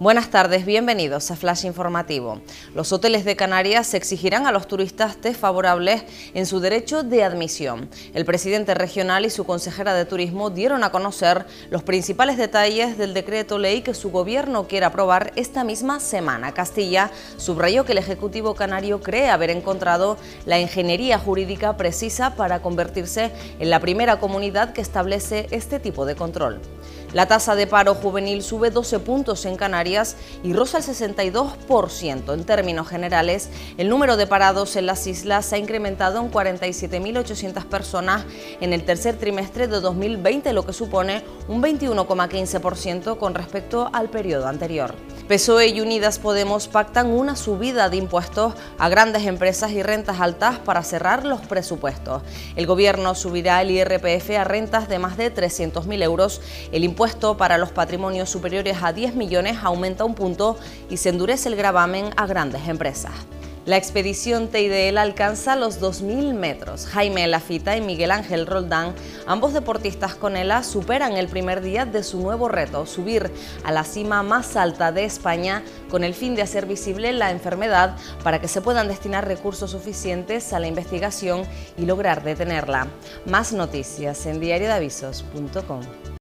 Buenas tardes, bienvenidos a Flash Informativo. Los hoteles de Canarias exigirán a los turistas test favorables en su derecho de admisión. El presidente regional y su consejera de turismo dieron a conocer los principales detalles del decreto ley que su gobierno quiere aprobar esta misma semana. Castilla subrayó que el Ejecutivo Canario cree haber encontrado la ingeniería jurídica precisa para convertirse en la primera comunidad que establece este tipo de control. La tasa de paro juvenil sube 12 puntos en Canarias y roza el 62%. En términos generales, el número de parados en las islas se ha incrementado en 47.800 personas en el tercer trimestre de 2020, lo que supone un 21,15% con respecto al periodo anterior. PSOE y Unidas Podemos pactan una subida de impuestos a grandes empresas y rentas altas para cerrar los presupuestos. El gobierno subirá el IRPF a rentas de más de 300.000 euros. El impuesto para los patrimonios superiores a 10 millones aumenta un punto y se endurece el gravamen a grandes empresas. La expedición TIDL alcanza los 2.000 metros. Jaime Lafita y Miguel Ángel Roldán, ambos deportistas con ELA, superan el primer día de su nuevo reto, subir a la cima más alta de España con el fin de hacer visible la enfermedad para que se puedan destinar recursos suficientes a la investigación y lograr detenerla. Más noticias en diariodavisos.com.